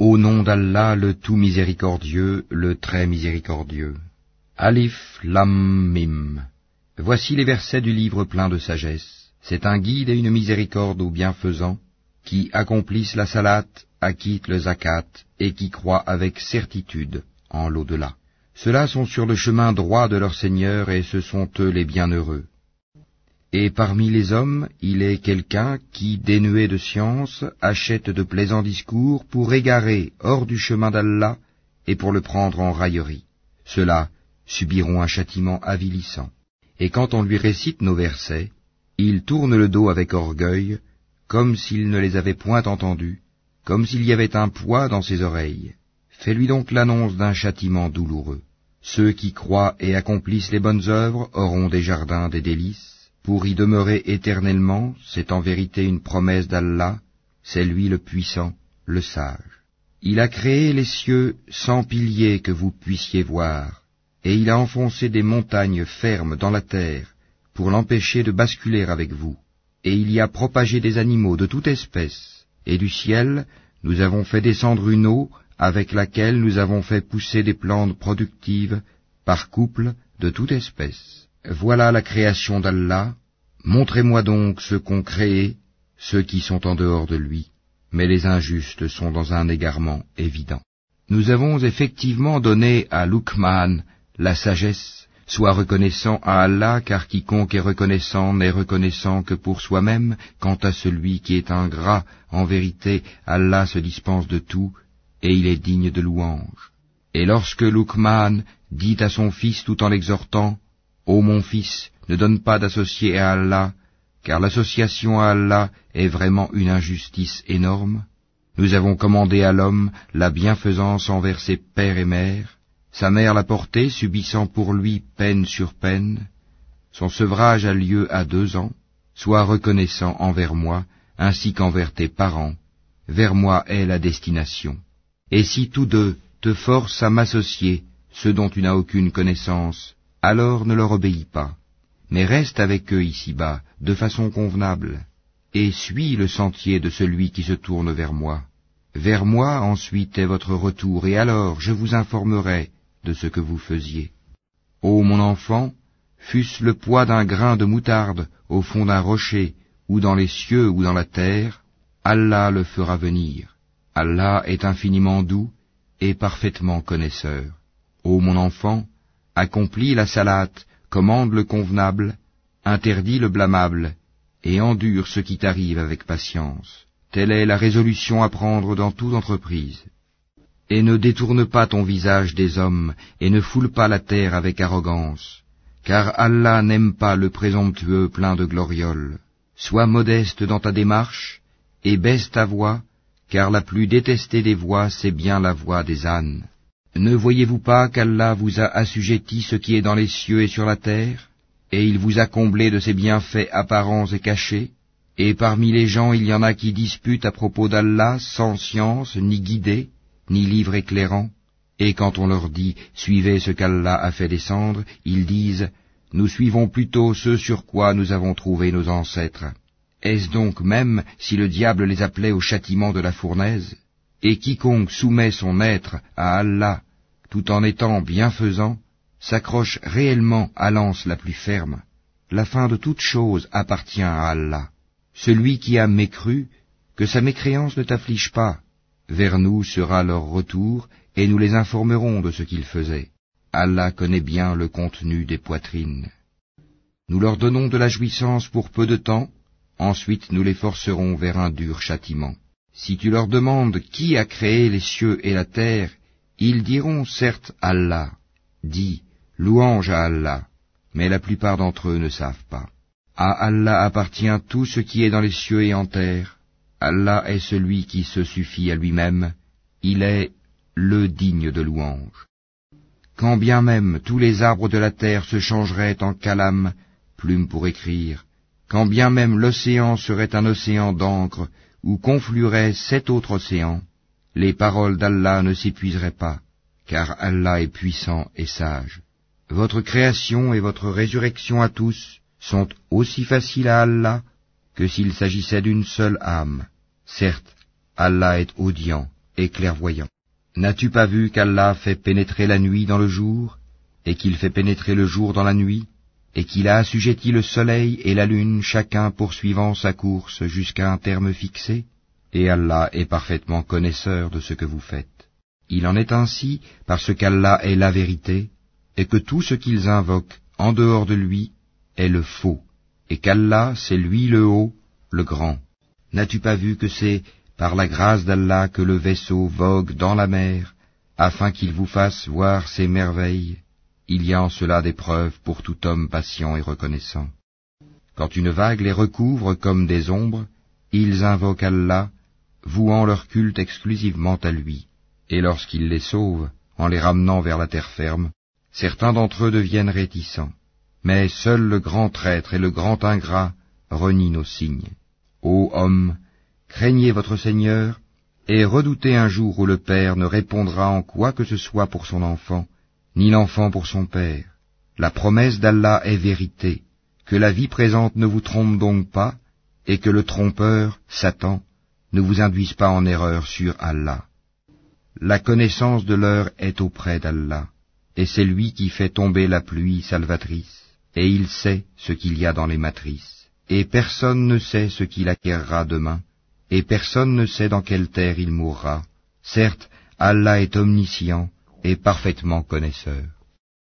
Au nom d'Allah, le tout miséricordieux, le très miséricordieux. Alif Lam Mim. Voici les versets du livre plein de sagesse. C'est un guide et une miséricorde aux bienfaisants, qui accomplissent la salat, acquittent le zakat, et qui croient avec certitude en l'au-delà. Ceux-là sont sur le chemin droit de leur Seigneur, et ce sont eux les bienheureux. Et parmi les hommes, il est quelqu'un qui, dénué de science, achète de plaisants discours pour égarer hors du chemin d'Allah et pour le prendre en raillerie. Ceux-là subiront un châtiment avilissant. Et quand on lui récite nos versets, il tourne le dos avec orgueil, comme s'il ne les avait point entendus, comme s'il y avait un poids dans ses oreilles. Fais-lui donc l'annonce d'un châtiment douloureux. Ceux qui croient et accomplissent les bonnes œuvres auront des jardins des délices, pour y demeurer éternellement, c'est en vérité une promesse d'Allah, c'est lui le puissant, le sage. Il a créé les cieux sans piliers que vous puissiez voir, et il a enfoncé des montagnes fermes dans la terre, pour l'empêcher de basculer avec vous. Et il y a propagé des animaux de toute espèce, et du ciel nous avons fait descendre une eau avec laquelle nous avons fait pousser des plantes productives par couple de toute espèce. Voilà la création d'Allah. Montrez-moi donc ceux qu'ont créé, ceux qui sont en dehors de lui. Mais les injustes sont dans un égarement évident. Nous avons effectivement donné à Luqman la sagesse, soit reconnaissant à Allah, car quiconque est reconnaissant n'est reconnaissant que pour soi-même, quant à celui qui est ingrat, en vérité, Allah se dispense de tout, et il est digne de louange. Et lorsque Luqman dit à son fils tout en l'exhortant, Ô mon fils, ne donne pas d'associé à Allah, car l'association à Allah est vraiment une injustice énorme. Nous avons commandé à l'homme la bienfaisance envers ses pères et mères. Sa mère l'a porté, subissant pour lui peine sur peine. Son sevrage a lieu à deux ans. Sois reconnaissant envers moi, ainsi qu'envers tes parents. Vers moi est la destination. Et si tous deux te forcent à m'associer, ce dont tu n'as aucune connaissance, alors ne leur obéis pas, mais reste avec eux ici-bas, de façon convenable, et suis le sentier de celui qui se tourne vers moi. Vers moi ensuite est votre retour, et alors je vous informerai de ce que vous faisiez. Ô mon enfant, fût-ce le poids d'un grain de moutarde au fond d'un rocher, ou dans les cieux ou dans la terre, Allah le fera venir. Allah est infiniment doux et parfaitement connaisseur. Ô mon enfant, accomplis la salate, commande le convenable, interdis le blâmable, et endure ce qui t'arrive avec patience. Telle est la résolution à prendre dans toute entreprise. Et ne détourne pas ton visage des hommes, et ne foule pas la terre avec arrogance, car Allah n'aime pas le présomptueux plein de glorioles. Sois modeste dans ta démarche, et baisse ta voix, car la plus détestée des voix, c'est bien la voix des ânes. Ne voyez-vous pas qu'Allah vous a assujetti ce qui est dans les cieux et sur la terre, et il vous a comblé de ses bienfaits apparents et cachés, et parmi les gens il y en a qui disputent à propos d'Allah sans science, ni guidée, ni livre éclairant, et quand on leur dit Suivez ce qu'Allah a fait descendre, ils disent Nous suivons plutôt ce sur quoi nous avons trouvé nos ancêtres. Est-ce donc même si le diable les appelait au châtiment de la fournaise? Et quiconque soumet son être à Allah, tout en étant bienfaisant, s'accroche réellement à l'anse la plus ferme. La fin de toute chose appartient à Allah. Celui qui a mécru, que sa mécréance ne t'afflige pas. Vers nous sera leur retour, et nous les informerons de ce qu'ils faisaient. Allah connaît bien le contenu des poitrines. Nous leur donnons de la jouissance pour peu de temps, ensuite nous les forcerons vers un dur châtiment. Si tu leur demandes qui a créé les cieux et la terre, ils diront certes Allah. Dis, louange à Allah, mais la plupart d'entre eux ne savent pas. À Allah appartient tout ce qui est dans les cieux et en terre. Allah est celui qui se suffit à lui-même. Il est le digne de louange. Quand bien même tous les arbres de la terre se changeraient en calame, plume pour écrire, quand bien même l'océan serait un océan d'encre, où confluerait sept autres océans, les paroles d'Allah ne s'épuiseraient pas, car Allah est puissant et sage. Votre création et votre résurrection à tous sont aussi faciles à Allah que s'il s'agissait d'une seule âme. Certes, Allah est audient, et clairvoyant. N'as-tu pas vu qu'Allah fait pénétrer la nuit dans le jour, et qu'il fait pénétrer le jour dans la nuit, et qu'il a assujetti le soleil et la lune chacun poursuivant sa course jusqu'à un terme fixé, et Allah est parfaitement connaisseur de ce que vous faites. Il en est ainsi parce qu'Allah est la vérité, et que tout ce qu'ils invoquent en dehors de lui est le faux, et qu'Allah c'est lui le haut, le grand. N'as-tu pas vu que c'est par la grâce d'Allah que le vaisseau vogue dans la mer, afin qu'il vous fasse voir ses merveilles? Il y a en cela des preuves pour tout homme patient et reconnaissant. Quand une vague les recouvre comme des ombres, ils invoquent Allah, vouant leur culte exclusivement à lui, et lorsqu'il les sauve, en les ramenant vers la terre ferme, certains d'entre eux deviennent réticents. Mais seul le grand traître et le grand ingrat renient nos signes. Ô homme, craignez votre Seigneur, et redoutez un jour où le Père ne répondra en quoi que ce soit pour son enfant, ni l'enfant pour son Père. La promesse d'Allah est vérité, que la vie présente ne vous trompe donc pas, et que le trompeur, Satan, ne vous induise pas en erreur sur Allah. La connaissance de l'heure est auprès d'Allah, et c'est lui qui fait tomber la pluie salvatrice, et il sait ce qu'il y a dans les matrices, et personne ne sait ce qu'il acquérera demain, et personne ne sait dans quelle terre il mourra. Certes, Allah est omniscient et parfaitement connaisseur.